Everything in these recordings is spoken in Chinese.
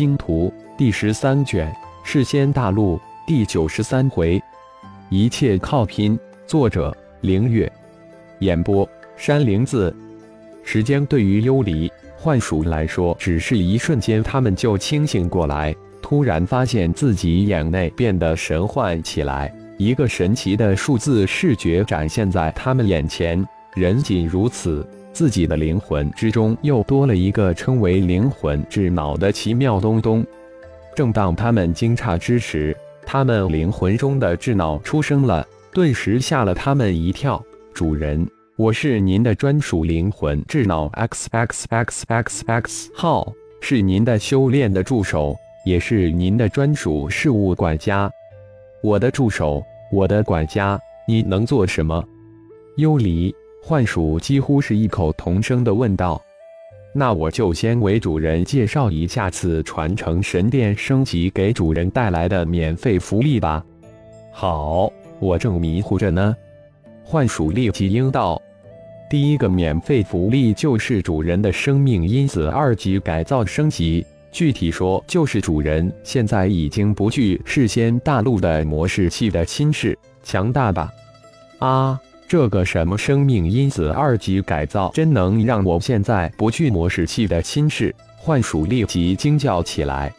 星图》第十三卷，世仙大陆第九十三回，一切靠拼。作者：凌月，演播：山灵子。时间对于幽离、幻鼠来说，只是一瞬间，他们就清醒过来，突然发现自己眼内变得神幻起来，一个神奇的数字视觉展现在他们眼前。人仅如此。自己的灵魂之中又多了一个称为灵魂智脑的奇妙东东。正当他们惊诧之时，他们灵魂中的智脑出生了，顿时吓了他们一跳。主人，我是您的专属灵魂智脑 X X X X X 号，是您的修炼的助手，也是您的专属事务管家。我的助手，我的管家，你能做什么？幽离。幻鼠几乎是异口同声地问道：“那我就先为主人介绍一下次传承神殿升级给主人带来的免费福利吧。”“好，我正迷糊着呢。”幻鼠立即应道：“第一个免费福利就是主人的生命因子二级改造升级，具体说就是主人现在已经不惧事先大陆的模式器的侵蚀，强大吧？”啊！这个什么生命因子二级改造，真能让我现在不惧魔士器的侵蚀？幻鼠立即惊叫起来。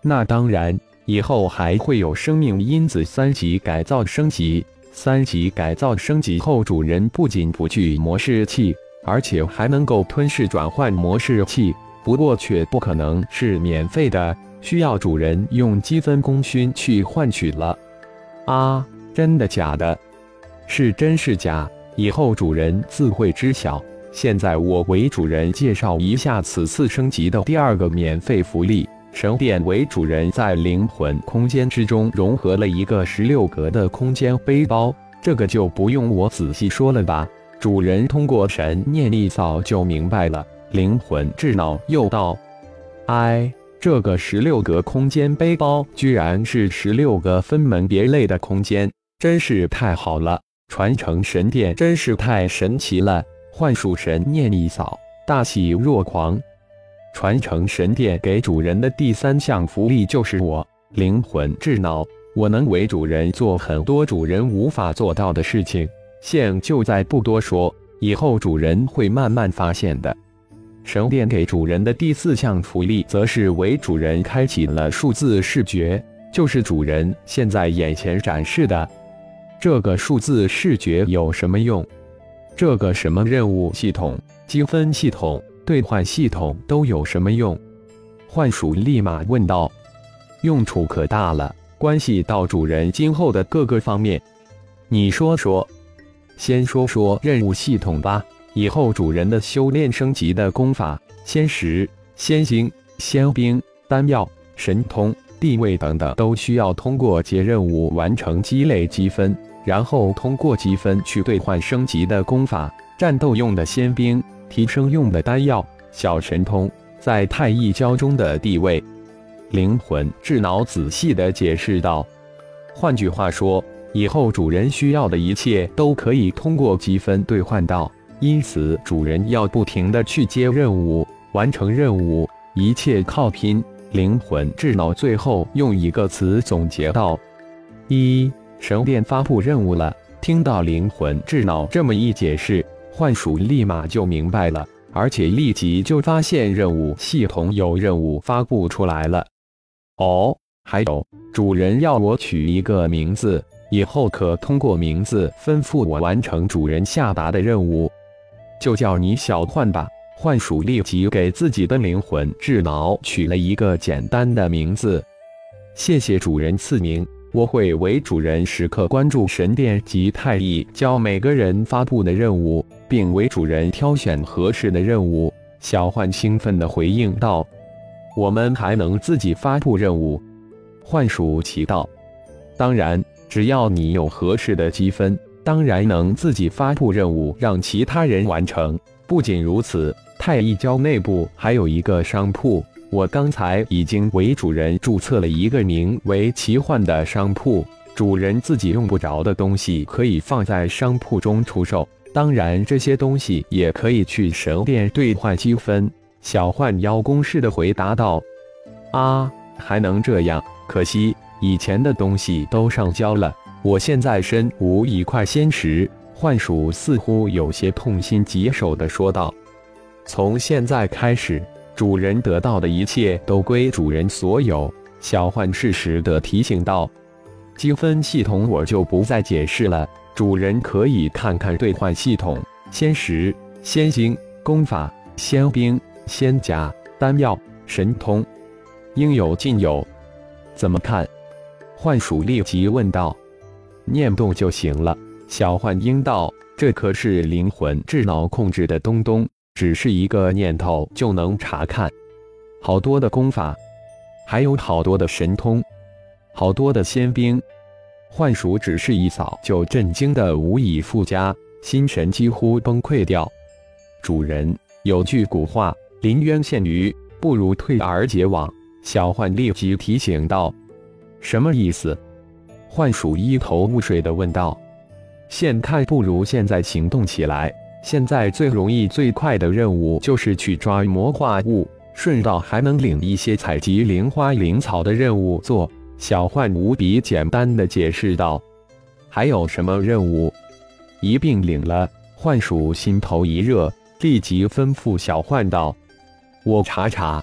那当然，以后还会有生命因子三级改造升级。三级改造升级后，主人不仅不惧魔士器，而且还能够吞噬转换魔士器。不过，却不可能是免费的，需要主人用积分功勋去换取了。啊，真的假的？是真是假，以后主人自会知晓。现在我为主人介绍一下此次升级的第二个免费福利：神殿为主人在灵魂空间之中融合了一个十六格的空间背包。这个就不用我仔细说了吧？主人通过神念力早就明白了。灵魂智脑又道：“哎，这个十六格空间背包居然是十六个分门别类的空间，真是太好了。”传承神殿真是太神奇了！幻术神念一扫，大喜若狂。传承神殿给主人的第三项福利就是我灵魂智脑，我能为主人做很多主人无法做到的事情。现就在不多说，以后主人会慢慢发现的。神殿给主人的第四项福利，则是为主人开启了数字视觉，就是主人现在眼前展示的。这个数字视觉有什么用？这个什么任务系统、积分系统、兑换系统都有什么用？幻鼠立马问道。用处可大了，关系到主人今后的各个方面。你说说。先说说任务系统吧。以后主人的修炼升级的功法、仙石、仙晶、仙兵、丹药、神通、地位等等，都需要通过接任务完成积累积分。然后通过积分去兑换升级的功法、战斗用的仙兵、提升用的丹药、小神通，在太一教中的地位。灵魂智脑仔细的解释道：“换句话说，以后主人需要的一切都可以通过积分兑换到，因此主人要不停的去接任务、完成任务，一切靠拼。”灵魂智脑最后用一个词总结道：“一。”神殿发布任务了。听到灵魂智脑这么一解释，幻鼠立马就明白了，而且立即就发现任务系统有任务发布出来了。哦，还有，主人要我取一个名字，以后可通过名字吩咐我完成主人下达的任务，就叫你小幻吧。幻鼠立即给自己的灵魂智脑取了一个简单的名字。谢谢主人赐名。我会为主人时刻关注神殿及太一教每个人发布的任务，并为主人挑选合适的任务。小幻兴奋地回应道：“我们还能自己发布任务？”幻鼠奇道：“当然，只要你有合适的积分，当然能自己发布任务，让其他人完成。不仅如此，太一教内部还有一个商铺。”我刚才已经为主人注册了一个名为“奇幻”的商铺，主人自己用不着的东西可以放在商铺中出售。当然，这些东西也可以去神殿兑换积分。小幻妖公式的回答道：“啊，还能这样？可惜以前的东西都上交了，我现在身无一块仙石。幻鼠似乎有些痛心疾首的说道：“从现在开始，主人得到的一切都归主人所有。”小幻适时的提醒道：“积分系统我就不再解释了，主人可以看看兑换系统：仙石、仙晶、功法、仙兵、仙甲、丹药、神通，应有尽有。怎么看？”幻鼠立即问道：“念动就行了。”小幻应道：“这可是灵魂智脑控制的东东，只是一个念头就能查看。好多的功法，还有好多的神通，好多的仙兵。”幻鼠只是一扫就震惊的无以复加，心神几乎崩溃掉。主人有句古话：“临渊羡鱼，不如退而结网。”小幻立即提醒道：“什么意思？”幻鼠一头雾水的问道。现看不如现在行动起来。现在最容易、最快的任务就是去抓魔化物，顺道还能领一些采集灵花灵草的任务做。小幻无比简单的解释道：“还有什么任务？”一并领了。幻鼠心头一热，立即吩咐小幻道：“我查查。”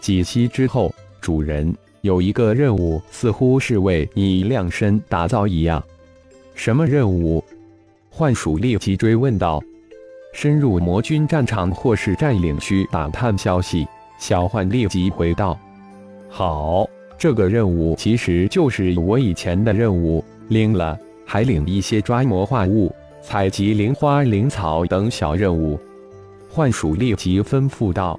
几息之后，主人有一个任务，似乎是为你量身打造一样。什么任务？幻鼠立即追问道：“深入魔军战场或是占领区打探消息。”小幻立即回道：“好，这个任务其实就是我以前的任务，领了，还领一些抓魔化物、采集灵花灵草等小任务。”幻鼠立即吩咐道：“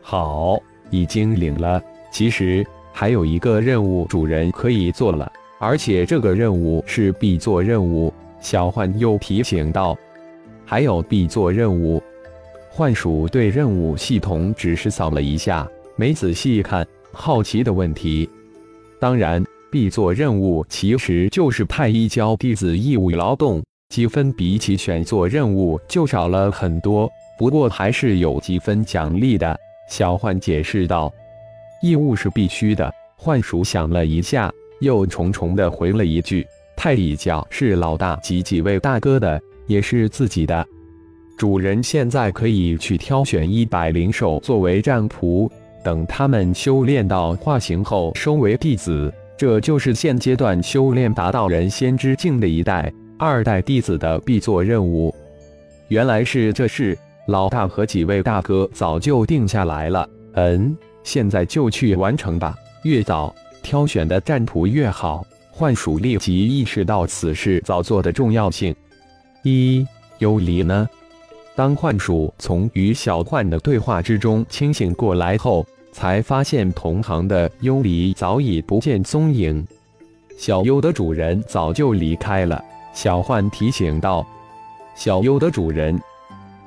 好，已经领了。其实还有一个任务，主人可以做了。”而且这个任务是必做任务，小幻又提醒道：“还有必做任务。”幻鼠对任务系统只是扫了一下，没仔细看，好奇的问题：“当然，必做任务其实就是派一教弟子义务劳动，积分比起选做任务就少了很多，不过还是有积分奖励的。”小幻解释道：“义务是必须的。”幻鼠想了一下。又重重的回了一句：“太乙教是老大及几位大哥的，也是自己的。主人现在可以去挑选一百灵兽作为战仆，等他们修炼到化形后收为弟子。这就是现阶段修炼达到人仙之境的一代、二代弟子的必做任务。原来是这事，老大和几位大哥早就定下来了。嗯，现在就去完成吧，越早。”挑选的战仆越好，幻鼠立即意识到此事早做的重要性。一幽离呢？当幻鼠从与小幻的对话之中清醒过来后，才发现同行的幽离早已不见踪影。小幽的主人早就离开了。小幻提醒道：“小幽的主人。”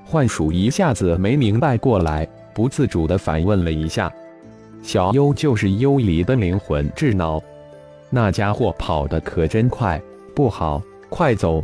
幻鼠一下子没明白过来，不自主地反问了一下。小幽就是幽离的灵魂智脑，那家伙跑得可真快，不好，快走！